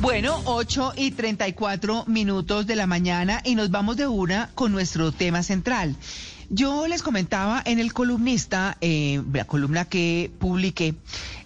Bueno, 8 y 34 minutos de la mañana y nos vamos de una con nuestro tema central. Yo les comentaba en el columnista, eh, la columna que publiqué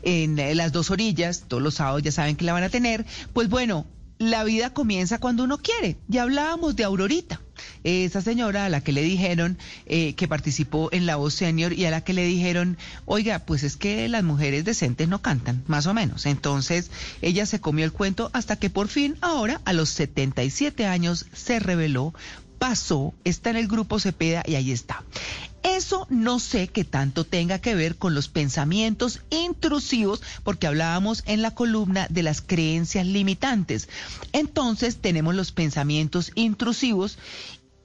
en las dos orillas, todos los sábados ya saben que la van a tener, pues bueno, la vida comienza cuando uno quiere. Ya hablábamos de Aurorita esa señora a la que le dijeron eh, que participó en La Voz Senior y a la que le dijeron, oiga, pues es que las mujeres decentes no cantan, más o menos. Entonces ella se comió el cuento hasta que por fin ahora, a los 77 años, se reveló pasó, está en el grupo Cepeda y ahí está. Eso no sé qué tanto tenga que ver con los pensamientos intrusivos, porque hablábamos en la columna de las creencias limitantes. Entonces tenemos los pensamientos intrusivos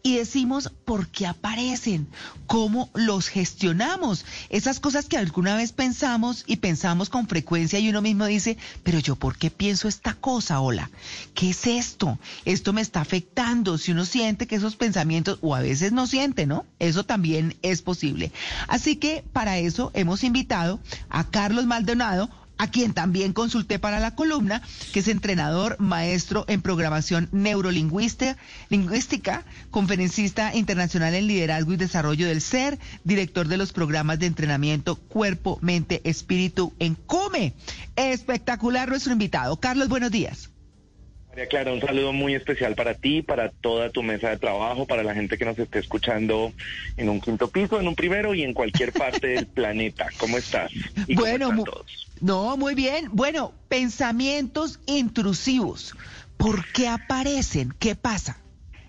y decimos por qué aparecen, cómo los gestionamos. Esas cosas que alguna vez pensamos y pensamos con frecuencia y uno mismo dice, pero yo por qué pienso esta cosa, hola, ¿qué es esto? Esto me está afectando. Si uno siente que esos pensamientos, o a veces no siente, ¿no? Eso también es posible. Así que para eso hemos invitado a Carlos Maldonado, a quien también consulté para la columna, que es entrenador, maestro en programación neurolingüística, lingüística, conferencista internacional en liderazgo y desarrollo del ser, director de los programas de entrenamiento Cuerpo, Mente, Espíritu en COME. Espectacular nuestro invitado. Carlos, buenos días. María Clara, un saludo muy especial para ti, para toda tu mesa de trabajo, para la gente que nos esté escuchando en un quinto piso, en un primero y en cualquier parte del planeta. ¿Cómo estás? bueno, no, muy bien. Bueno, pensamientos intrusivos. ¿Por qué aparecen? ¿Qué pasa?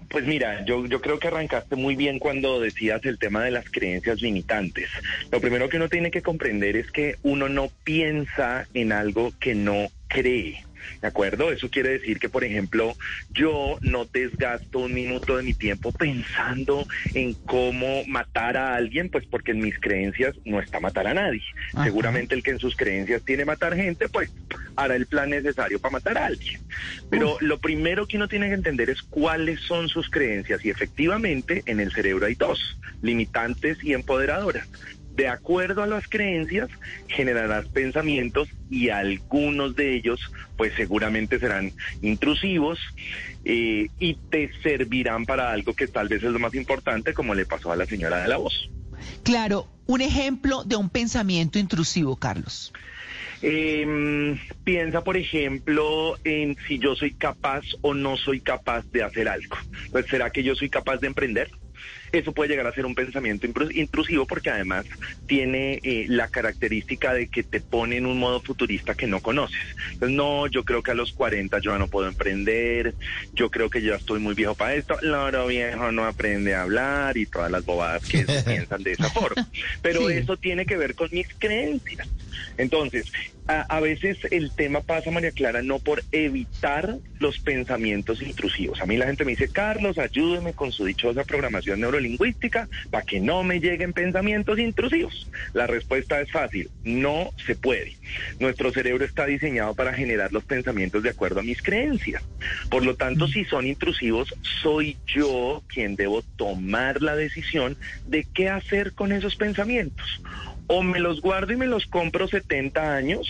Pues mira, yo, yo creo que arrancaste muy bien cuando decías el tema de las creencias limitantes. Lo primero que uno tiene que comprender es que uno no piensa en algo que no cree. ¿De acuerdo? Eso quiere decir que, por ejemplo, yo no desgasto un minuto de mi tiempo pensando en cómo matar a alguien, pues porque en mis creencias no está matar a nadie. Seguramente el que en sus creencias tiene matar gente, pues hará el plan necesario para matar a alguien. Pero lo primero que uno tiene que entender es cuáles son sus creencias y efectivamente en el cerebro hay dos, limitantes y empoderadoras de acuerdo a las creencias, generarás pensamientos y algunos de ellos, pues seguramente serán intrusivos eh, y te servirán para algo que tal vez es lo más importante, como le pasó a la señora de la voz. Claro, un ejemplo de un pensamiento intrusivo, Carlos. Eh, piensa, por ejemplo, en si yo soy capaz o no soy capaz de hacer algo. Pues, ¿será que yo soy capaz de emprender? Eso puede llegar a ser un pensamiento intrusivo porque además tiene eh, la característica de que te pone en un modo futurista que no conoces. Entonces, no, yo creo que a los 40 yo ya no puedo emprender, yo creo que ya estoy muy viejo para esto, Loro viejo no aprende a hablar y todas las bobadas que piensan de esa forma. Pero eso tiene que ver con mis creencias. Entonces, a, veces el tema pasa, María Clara, no por evitar los pensamientos intrusivos. A mí la gente me dice, Carlos, ayúdeme con su dichosa programación neurolingüística para que no me lleguen pensamientos intrusivos. La respuesta es fácil, no se puede. Nuestro cerebro está diseñado para generar los pensamientos de acuerdo a mis creencias. Por lo tanto, si son intrusivos, soy yo quien debo tomar la decisión de qué hacer con esos pensamientos o me los guardo y me los compro 70 años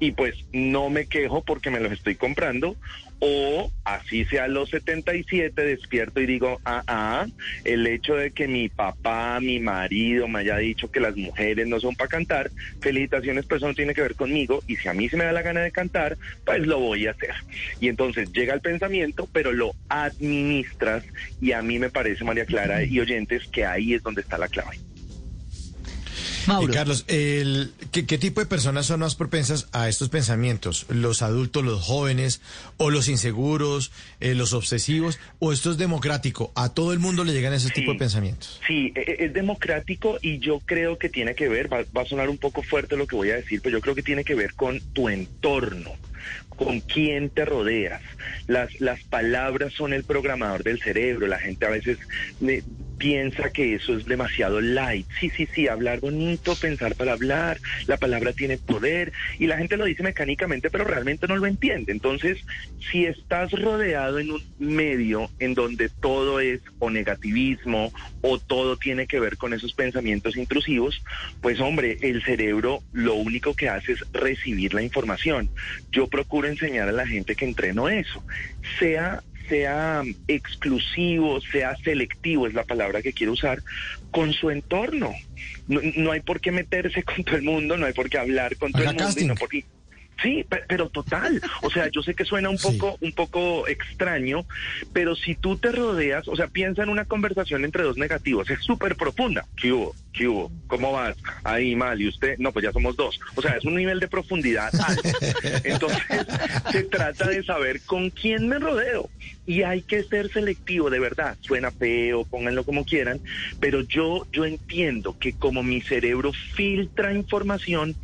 y pues no me quejo porque me los estoy comprando, o así sea los 77 despierto y digo, ah, ah, el hecho de que mi papá, mi marido me haya dicho que las mujeres no son para cantar, felicitaciones, pero eso no tiene que ver conmigo y si a mí se me da la gana de cantar, pues lo voy a hacer. Y entonces llega el pensamiento, pero lo administras y a mí me parece, María Clara y oyentes, que ahí es donde está la clave. Carlos, el, ¿qué, tipo de personas son más propensas a estos pensamientos? ¿Los adultos, los jóvenes, o los inseguros, eh, los obsesivos, o esto es democrático? ¿A todo el mundo le llegan ese tipo de pensamientos? Sí, e, e, es democrático y yo creo que tiene que ver, va, va a sonar un poco fuerte lo que voy a decir, pero yo creo que tiene que ver con tu entorno con quién te rodeas. Las, las palabras son el programador del cerebro. La gente a veces piensa que eso es demasiado light. Sí, sí, sí, hablar bonito, pensar para hablar, la palabra tiene poder y la gente lo dice mecánicamente, pero realmente no lo entiende. Entonces, si estás rodeado en un medio en donde todo es o negativismo o todo tiene que ver con esos pensamientos intrusivos, pues hombre, el cerebro lo único que hace es recibir la información. Yo procuro enseñar a la gente que entreno eso, sea sea exclusivo, sea selectivo, es la palabra que quiero usar, con su entorno. No, hay por qué meterse con todo el mundo, no hay por qué hablar con todo el mundo. Sí, pero total. O sea, yo sé que suena un poco, un poco extraño, pero si tú te rodeas, o sea, piensa en una conversación entre dos negativos, es súper profunda. ¿Qué hubo? ¿Qué hubo? ¿Cómo vas? Ahí mal. ¿Y usted? No, pues ya somos dos. O sea, es un nivel de profundidad alto. Entonces, se trata de saber con quién me rodeo. Y hay que ser selectivo, de verdad. Suena feo, pónganlo como quieran, pero yo, yo entiendo que como mi cerebro filtra información,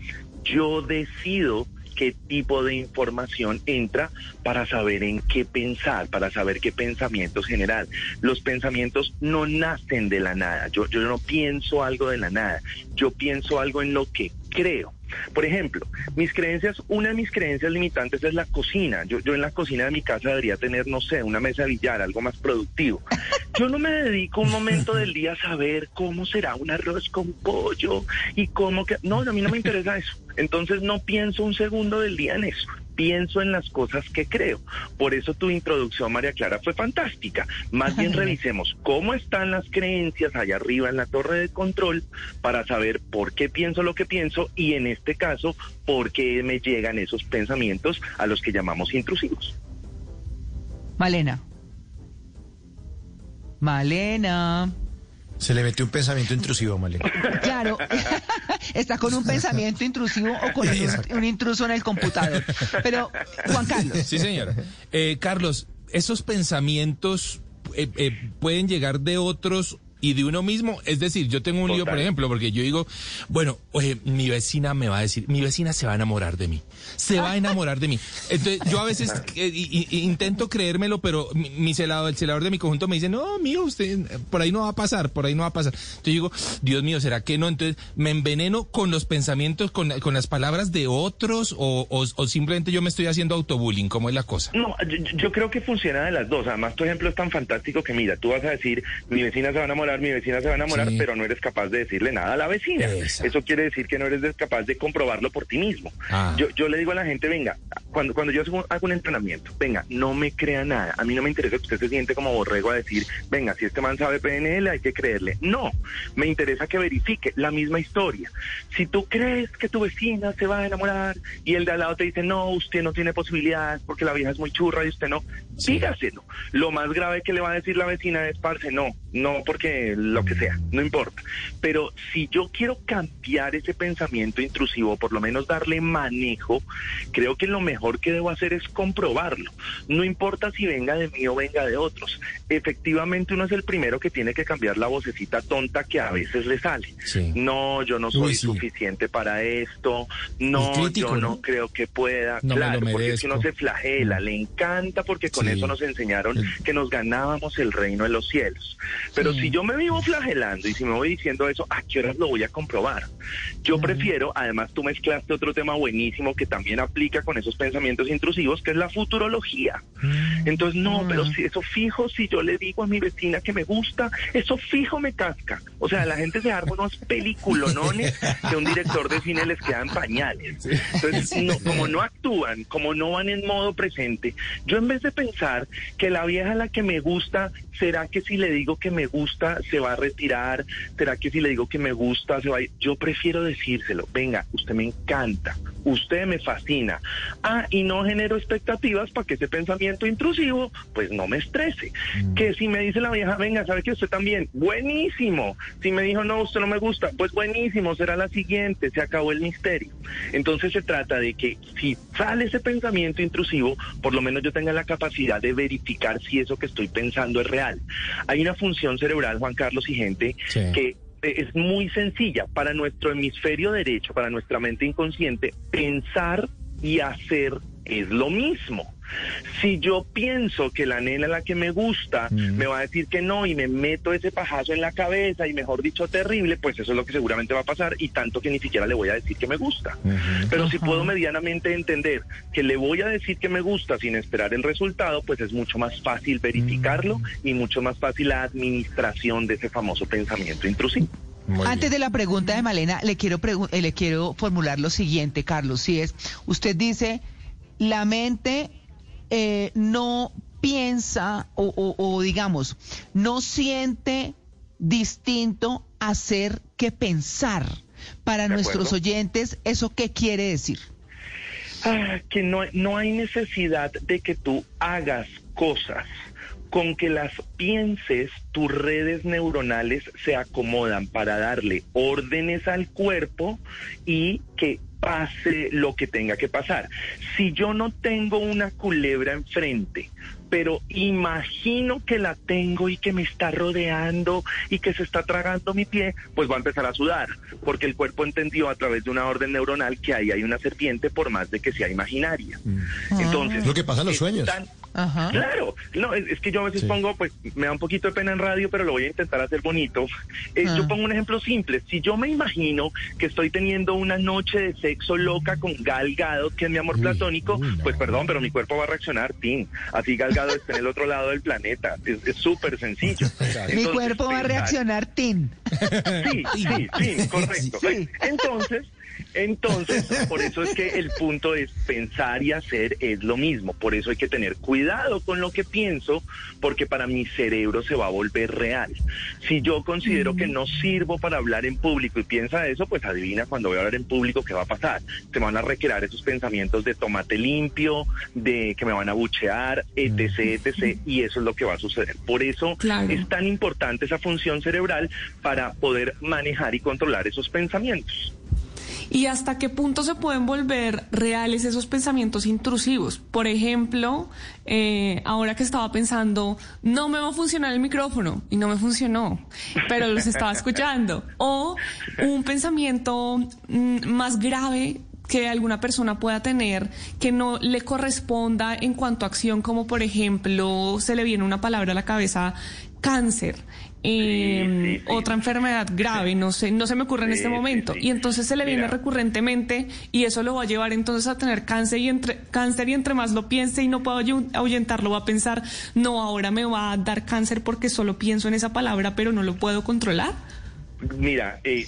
yo decido qué tipo de información entra para saber en qué pensar, para saber qué pensamientos generar. Los pensamientos no nacen de la nada. Yo, yo no pienso algo de la nada. Yo pienso algo en lo que creo. Por ejemplo, mis creencias, una de mis creencias limitantes es la cocina. Yo, yo en la cocina de mi casa debería tener, no sé, una mesa de billar, algo más productivo. Yo no me dedico un momento del día a saber cómo será un arroz con pollo y cómo que... No, a mí no me interesa eso. Entonces no pienso un segundo del día en eso pienso en las cosas que creo. Por eso tu introducción, María Clara, fue fantástica. Más bien revisemos cómo están las creencias allá arriba en la torre de control para saber por qué pienso lo que pienso y en este caso, por qué me llegan esos pensamientos a los que llamamos intrusivos. Malena. Malena. Se le metió un pensamiento intrusivo, Malena. Claro, está con un pensamiento intrusivo o con un, intruso en el computador. Pero, Juan Carlos. Sí, señora. Eh, Carlos, esos pensamientos eh, eh, pueden llegar de otros y de uno mismo. Es decir, yo tengo un lío, por ejemplo, porque yo digo, bueno, oye, mi vecina me va a decir, mi vecina se va a enamorar de mí, se va a enamorar de mí. Entonces, yo a veces eh, intento creérmelo, pero mi, celador, el celador de mi conjunto me dice, no, mío, usted, por ahí no va a pasar, por ahí no va a pasar. Entonces digo, Dios mío, ¿será que no? Entonces, me enveneno con los pensamientos, con, con las palabras de otros, o, o, simplemente yo me estoy haciendo autobullying, ¿cómo es la cosa? No, yo, yo creo que funciona de las dos. Además, tu ejemplo es tan fantástico que, mira, tú vas a decir, mi vecina se va a enamorar mi vecina se va a enamorar, pero no eres capaz de decirle nada a la vecina. Eso quiere decir que no eres capaz de comprobarlo por ti mismo. Ah. Yo, yo le digo a la gente, venga, cuando, cuando yo hago un entrenamiento, venga, no me crea nada. A mí no me interesa que usted se siente como borrego a decir, venga, si este man sabe PNL, hay que creerle. No, me interesa que verifique la misma historia. Si tú crees que tu vecina se va a enamorar y el de al lado te dice, no, usted no tiene posibilidades porque la vieja es muy churra y usted no, dígaselo. Lo más grave que le va a decir la vecina es, parce, no, no porque lo que sea, no importa. Pero si yo quiero cambiar ese pensamiento intrusivo, por lo menos darle manejo, creo que lo mejor que debo hacer es comprobarlo. No importa si venga de mí o venga de otros. Efectivamente uno es el primero que tiene que cambiar la vocecita tonta que a veces le sale. No, yo no soy suficiente para esto. No, yo no, creo que pueda. claro, porque si uno se flagela, le encanta porque con eso nos enseñaron que nos ganábamos el reino de los cielos. Pero si yo me vivo flagelando y si me voy diciendo eso, ¿a qué horas lo voy a comprobar? Yo prefiero, además tú mezclaste otro tema buenísimo que también aplica con esos pensamientos intrusivos, que es la futurología. Mm. Entonces, no, pero si eso fijo, si yo le digo a mi vecina que me gusta, eso fijo me casca. O sea, la gente se arma unos peliculonones que un director de cine les quedan pañales. Entonces, como no actúan, como no van en modo presente, yo en vez de pensar que la vieja a la que me gusta, ¿será que si le digo que me gusta se va a retirar? ¿Será que si le digo que me gusta se va a ir? Yo prefiero decírselo, venga, usted me encanta, usted me fascina. Ah, y no genero expectativas para que ese pensamiento intrusivo pues no me estrese. Mm. Que si me dice la vieja, venga, ¿sabe que usted también? Buenísimo. Si me dijo, no, usted no me gusta, pues buenísimo, será la siguiente, se acabó el misterio. Entonces se trata de que si sale ese pensamiento intrusivo, por lo menos yo tenga la capacidad de verificar si eso que estoy pensando es real. Hay una función cerebral, Juan Carlos y gente, que es muy sencilla. Para nuestro hemisferio derecho, para nuestra mente inconsciente, pensar y hacer es lo mismo. Si yo pienso que la nena la que me gusta me va a decir que no y me meto ese pajazo en la cabeza y mejor dicho terrible, pues eso es lo que seguramente va a pasar y tanto que ni siquiera le voy a decir que me gusta. Pero si puedo medianamente entender que le voy a decir que me gusta sin esperar el resultado, pues es mucho más fácil verificarlo y mucho más fácil la administración de ese famoso pensamiento intrusivo. Antes de la pregunta de Malena, le quiero, eh, le quiero formular lo siguiente, Carlos. Si es, usted dice, la mente eh, no piensa o, digamos, no siente distinto hacer que pensar. Para nuestros oyentes, ¿eso qué quiere decir? Ah, que no, no hay necesidad de que tú hagas cosas con que las pienses, tus redes neuronales se acomodan para darle órdenes al cuerpo y que pase lo que tenga que pasar. Si yo no tengo una culebra enfrente, pero imagino que la tengo y que me está rodeando y que se está tragando mi pie, pues va a empezar a sudar, porque el cuerpo entendió a través de una orden neuronal que ahí hay una serpiente por más de que sea imaginaria. Mm. Entonces, lo que pasa en los sueños. Claro, no, es, que yo a veces pongo, pues me da un poquito de pena en radio, pero lo voy a intentar hacer bonito. Eh, yo ah. pongo un ejemplo simple. Si yo me imagino que estoy teniendo una noche de sexo loca con Gal Gadot, que es mi amor platónico, pues perdón, pero mi cuerpo va a reaccionar, Tim. Así Gal Gadot está en el otro lado del planeta. Es súper sencillo. mi cuerpo va a reaccionar, Tim. Sí, sí, sí, correcto. Entonces, entonces, por eso es que el punto es pensar y hacer es lo mismo. Por eso hay que tener cuidado con lo que pienso, porque para mi cerebro se va a volver real. Si yo considero que no sirvo para hablar en público y piensa eso, pues adivina cuando voy a hablar en público qué va a pasar. Se van a recrear esos pensamientos de tomate limpio, de que me van a buchear, etc., etc., y eso es lo que va a suceder. Por eso es tan importante esa función cerebral para poder manejar y controlar esos pensamientos y hasta qué punto se pueden volver reales esos pensamientos intrusivos. Por ejemplo, eh, ahora que estaba pensando, no me va a funcionar el micrófono y no me funcionó, pero los estaba escuchando. O un pensamiento mm, más grave que alguna persona pueda tener que no le corresponda en cuanto a acción, como por ejemplo se le viene una palabra a la cabeza, cáncer. Em, otra enfermedad grave, no sé, no se me ocurre en este momento. Y entonces se le viene recurrentemente y eso lo va a llevar entonces a tener cáncer y entre cáncer y entre más lo piense y no puedo ahuyentarlo, va a pensar, no, ahora me va a dar cáncer porque solo pienso en esa palabra, pero no lo puedo controlar. Mira, eh,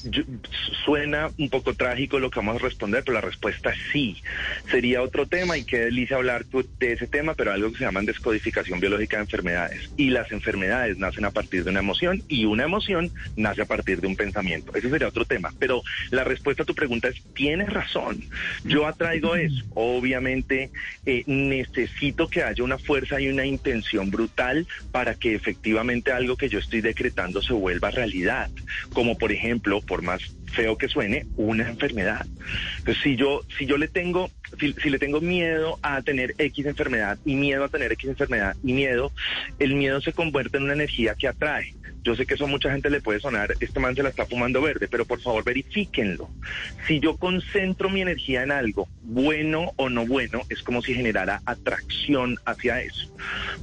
suena un poco trágico lo que vamos a responder, pero la respuesta es sí. Sería otro tema y qué delicia hablar de ese tema, pero algo que se llama descodificación biológica de enfermedades. Y las enfermedades nacen a partir de una emoción y una emoción nace a partir de un pensamiento. Ese sería otro tema. Pero la respuesta a tu pregunta es, tienes razón. Yo atraigo eso. Obviamente eh, necesito que haya una fuerza y una intención brutal para que efectivamente algo que yo estoy decretando se vuelva realidad como por ejemplo, por más feo que suene, una enfermedad. Entonces, si yo, si yo le tengo, si, si, le tengo miedo a tener X enfermedad y miedo a tener X enfermedad y miedo, el miedo se convierte en una energía que atrae. Yo sé que eso a mucha gente le puede sonar, este man se la está fumando verde, pero por favor verifíquenlo. Si yo concentro mi energía en algo, bueno o no bueno, es como si generara atracción hacia eso.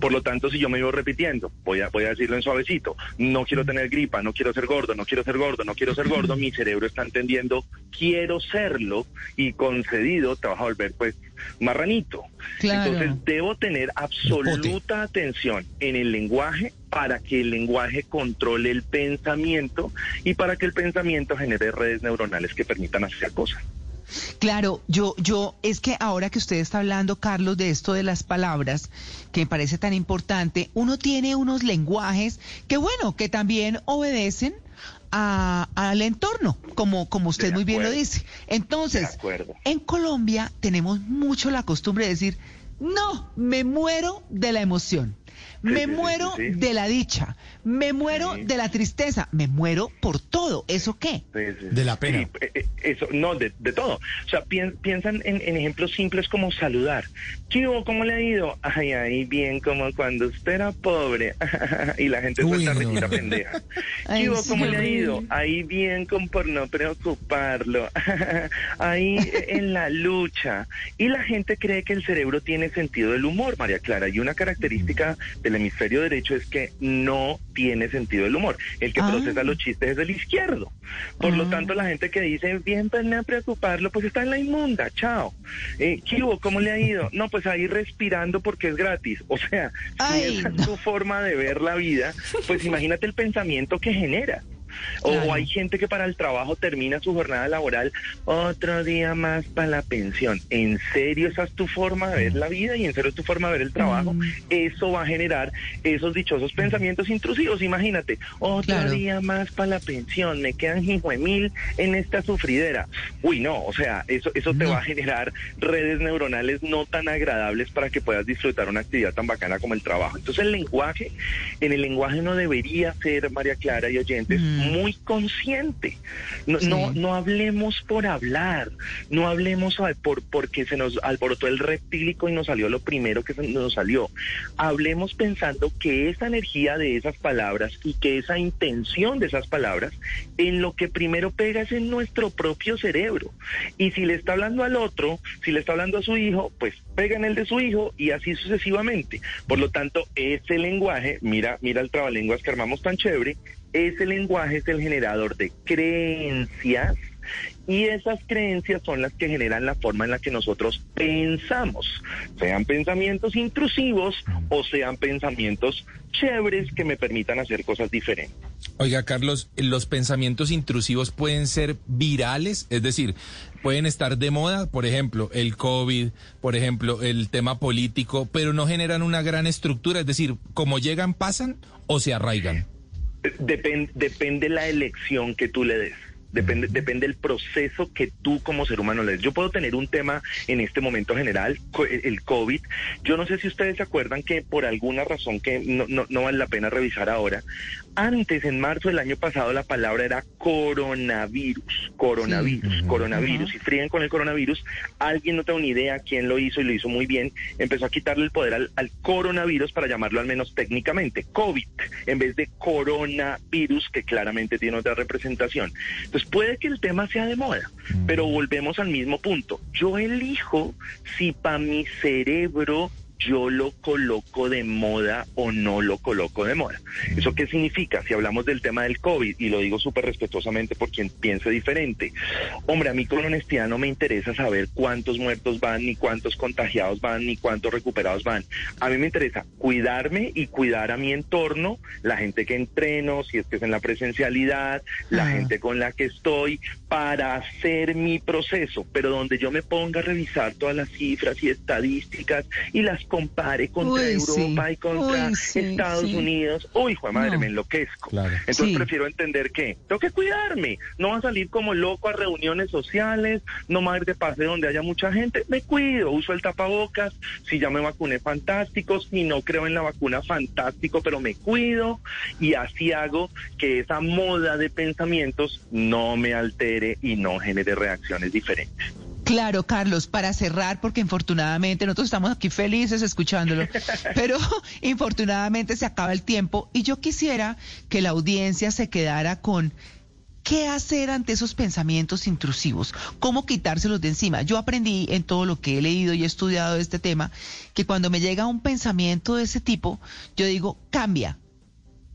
Por lo tanto, si yo me vivo repitiendo, voy a, voy a decirlo en suavecito, no quiero tener gripa, no quiero ser gordo, no quiero ser gordo, no quiero ser gordo, mi cerebro está entendiendo, quiero serlo y concedido te vas a volver pues marranito. Entonces debo tener absoluta atención en el lenguaje para que el lenguaje controle el pensamiento y para que el pensamiento genere redes neuronales que permitan hacer cosas. Claro, yo, yo, es que ahora que usted está hablando, Carlos, de esto de las palabras, que me parece tan importante, uno tiene unos lenguajes que, bueno, que también obedecen al entorno, como, como usted muy bien lo dice. Entonces, en Colombia tenemos mucho la costumbre de decir, no, me muero de la emoción. Me muero sí, sí. de la dicha, me muero Sí. de la tristeza, me muero por todo. ¿Eso qué? Sí, sí. De la pena. Sí, eh, eh, eso, no, de, de todo. O sea, pien- piensan en, en ejemplos simples como saludar. ¿Qué hubo? ¿Cómo le ha ido? Ay, ahí bien como cuando usted era pobre. y la gente Uy, suelta no. pendeja. Ay, ¿Qué hubo? ¿Cómo sí. le ha ido? Ahí bien como por no preocuparlo. ahí eh, en la lucha. Y la gente cree que el cerebro tiene sentido del humor, María Clara. Y una característica del hemisferio derecho es que no tiene sentido del humor. El que Ah. procesa los chistes es el izquierdo. Por lo Ah. tanto, la gente que dice, bien, pues no a preocuparlo, pues está en la inmunda, chao. Eh, ¿Qué hubo? ¿Cómo le ha ido? No, pues ahí respirando porque es gratis. O sea, Ay, si esa no. es tu forma de ver la vida, pues imagínate el pensamiento que genera. O, Claro. o hay gente que para el trabajo termina su jornada laboral otro día más para la pensión. ¿En serio esa es tu forma de ver la vida y en serio es tu forma de ver el trabajo? Mm. Eso va a generar esos dichosos pensamientos intrusivos. Imagínate, otro Claro. día más para la pensión, me quedan mil en esta sufridera. Uy, no, o sea, eso, eso te No. va a generar redes neuronales no tan agradables para que puedas disfrutar una actividad tan bacana como el trabajo. Entonces el lenguaje, en el lenguaje no debería ser, María Clara y oyentes, Mm. Muy consciente. No, Sí. no, no hablemos por hablar, no hablemos por porque se nos alborotó el reptílico y nos salió lo primero que nos salió. Hablemos pensando que esa energía de esas palabras y que esa intención de esas palabras en lo que primero pega es en nuestro propio cerebro. Y si le está hablando al otro, si le está hablando a su hijo, pues pega en el de su hijo y así sucesivamente. Por lo tanto, ese lenguaje, mira, mira el trabalenguas que armamos tan chévere, ese lenguaje es el generador de creencias y esas creencias son las que generan la forma en la que nosotros pensamos, sean pensamientos intrusivos o sean pensamientos chéveres que me permitan hacer cosas diferentes. Oiga, Carlos, ¿los pensamientos intrusivos pueden ser virales? Es decir, pueden estar de moda, por ejemplo, el COVID, por ejemplo, el tema político, pero no generan una gran estructura. Es decir, como llegan, pasan o se arraigan. Depende, depende la elección que tú le des. Depende, depende el proceso que tú como ser humano le des. Yo puedo tener un tema en este momento general, el COVID. Yo no sé si ustedes se acuerdan que por alguna razón que no, no, no vale la pena revisar ahora, antes, en marzo del año pasado, la palabra era coronavirus, coronavirus, Sí. coronavirus. Y fríen con el coronavirus. Alguien no tengo ni idea quién lo hizo y lo hizo muy bien. Empezó a quitarle el poder al, al coronavirus para llamarlo al menos técnicamente COVID, en vez de coronavirus, que claramente tiene otra representación. Entonces puede que el tema sea de moda, pero volvemos al mismo punto. Yo elijo si para mi cerebro yo lo coloco de moda o no lo coloco de moda. ¿Eso qué significa? Si hablamos del tema del COVID, y lo digo súper respetuosamente por quien piense diferente, hombre, a mí con honestidad no me interesa saber cuántos muertos van, ni cuántos contagiados van, ni cuántos recuperados van. A mí me interesa cuidarme y cuidar a mi entorno, la gente que entreno, si es que es en la presencialidad, la Ah. gente con la que estoy, para hacer mi proceso, pero donde yo me ponga a revisar todas las cifras y estadísticas y las compare contra Uy, sí. Europa y contra Uy, sí, Estados sí. Unidos, uy, hijo de madre, No. me enloquezco. Claro. Entonces Sí. prefiero entender que tengo que cuidarme, no va a salir como loco a reuniones sociales, no voy a ir de pase donde haya mucha gente, me cuido, uso el tapabocas, si ya me vacuné fantástico, si no creo en la vacuna fantástico, pero me cuido y así hago que esa moda de pensamientos no me altere y no genere reacciones diferentes. Claro, Carlos, para cerrar, porque infortunadamente nosotros estamos aquí felices escuchándolo, pero infortunadamente se acaba el tiempo y yo quisiera que la audiencia se quedara con qué hacer ante esos pensamientos intrusivos, cómo quitárselos de encima. Yo aprendí en todo lo que he leído y he estudiado de este tema que cuando me llega un pensamiento de ese tipo, yo digo, cambia.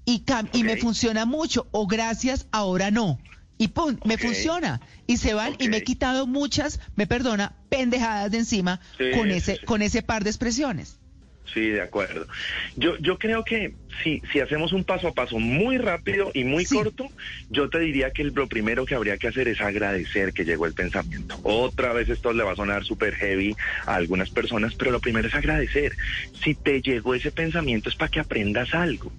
Y, cam- y me funciona mucho, o gracias, ahora no. Y pum, me funciona. Y se van y me he quitado muchas, me perdona, pendejadas de encima Sí, con sí, ese, sí. con ese par de expresiones. Sí, de acuerdo. Yo, yo creo que si, si hacemos un paso a paso muy rápido y muy Sí. corto, yo te diría que lo primero que habría que hacer es agradecer que llegó el pensamiento. Otra vez esto le va a sonar súper heavy a algunas personas, pero lo primero es agradecer. Si te llegó ese pensamiento es para que aprendas algo.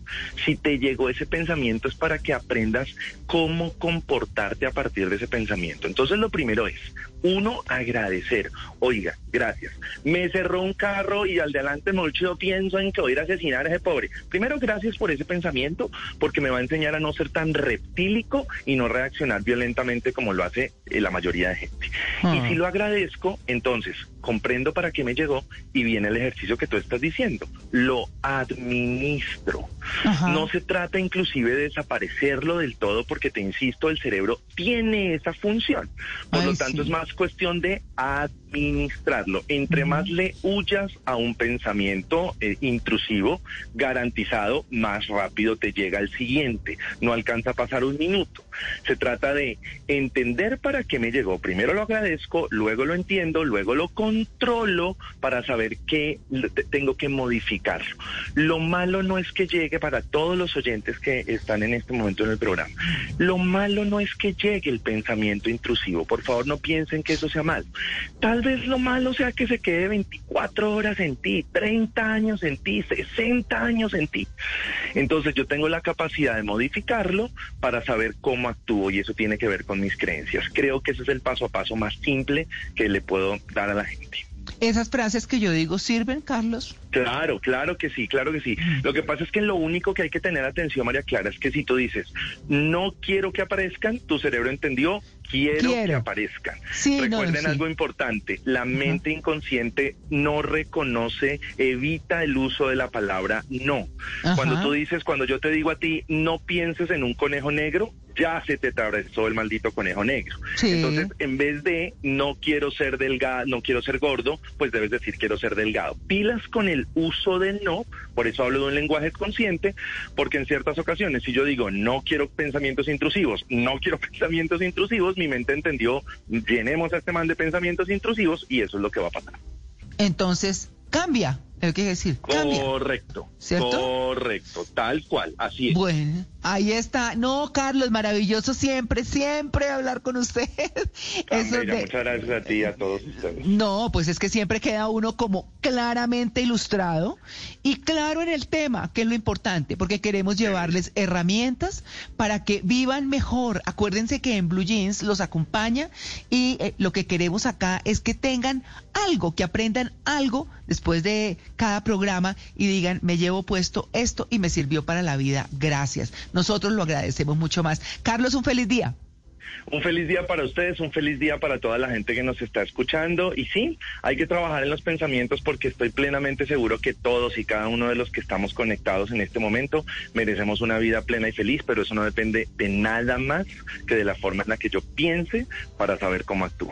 Si te llegó ese pensamiento es para que aprendas cómo comportarte a partir de ese pensamiento. Entonces lo primero es Uno, agradecer. Oiga, gracias. Me cerró un carro y al de adelante no yo pienso en que voy a ir a asesinar a ese pobre. Primero, gracias por ese pensamiento, porque me va a enseñar a no ser tan reptílico y no reaccionar violentamente como lo hace eh, la mayoría de gente. Y Ah. si lo agradezco, entonces comprendo para qué me llegó y viene el ejercicio que tú estás diciendo. Lo administro. Ajá. No se trata inclusive de desaparecerlo del todo porque te insisto, el cerebro tiene esa función. Por Ay, lo tanto, sí. es más cuestión de administrarlo. Entre más le huyas a un pensamiento eh, intrusivo, garantizado, más rápido te llega el siguiente. No alcanza a pasar un minuto. Se trata de entender para qué me llegó. Primero lo agradezco, luego lo entiendo, luego lo controlo para saber qué tengo que modificarlo. Lo malo no es que llegue para todos los oyentes que están en este momento en el programa. Lo malo no es que llegue el pensamiento intrusivo. Por favor, no piensen que eso sea malo. Tal vez lo malo sea que se quede 24 horas en ti, 30 años en ti, 60 años en ti. Entonces yo tengo la capacidad de modificarlo para saber cómo actúo y eso tiene que ver con mis creencias. Creo que ese es el paso a paso más simple que le puedo dar a la gente. Esas frases que yo digo sirven, Carlos. Claro, claro que sí, claro que sí. Lo que pasa es que lo único que hay que tener atención, María Clara, es que si tú dices, no quiero que aparezcan, tu cerebro entendió, quiero, Quiero. que aparezcan. Sí, no, Recuerden sí. algo importante, la mente inconsciente no reconoce, evita el uso de la palabra no. Ajá. Cuando tú dices, cuando yo te digo a ti, no pienses en un conejo negro, ya se te atravesó el maldito conejo negro. Sí. Entonces, en vez de no quiero ser delgado, no quiero ser gordo, pues debes decir quiero ser delgado. Pilas con el uso del no, por eso hablo de un lenguaje consciente, porque en ciertas ocasiones, si yo digo no quiero pensamientos intrusivos, no quiero pensamientos intrusivos, mi mente entendió, llenemos a este man de pensamientos intrusivos y eso es lo que va a pasar. Entonces, cambia. Hay que decir, cambia. Correcto. ¿Cierto? Correcto, tal cual, así es. Bueno, ahí está. No, Carlos, maravilloso siempre, siempre hablar con usted. Eso de- Muchas gracias a ti y a todos ustedes. No, pues es que siempre queda uno como claramente ilustrado y claro en el tema, que es lo importante, porque queremos llevarles herramientas para que vivan mejor. Acuérdense que en Blue Jeans los acompaña y eh, lo que queremos acá es que tengan algo, que aprendan algo después de cada programa y digan, me llevo puesto esto y me sirvió para la vida. Gracias. Nosotros lo agradecemos mucho más. Carlos, un feliz día. Un feliz día para ustedes, un feliz día para toda la gente que nos está escuchando. Y sí, hay que trabajar en los pensamientos porque estoy plenamente seguro que todos y cada uno de los que estamos conectados en este momento merecemos una vida plena y feliz, pero eso no depende de nada más que de la forma en la que yo piense para saber cómo actúo.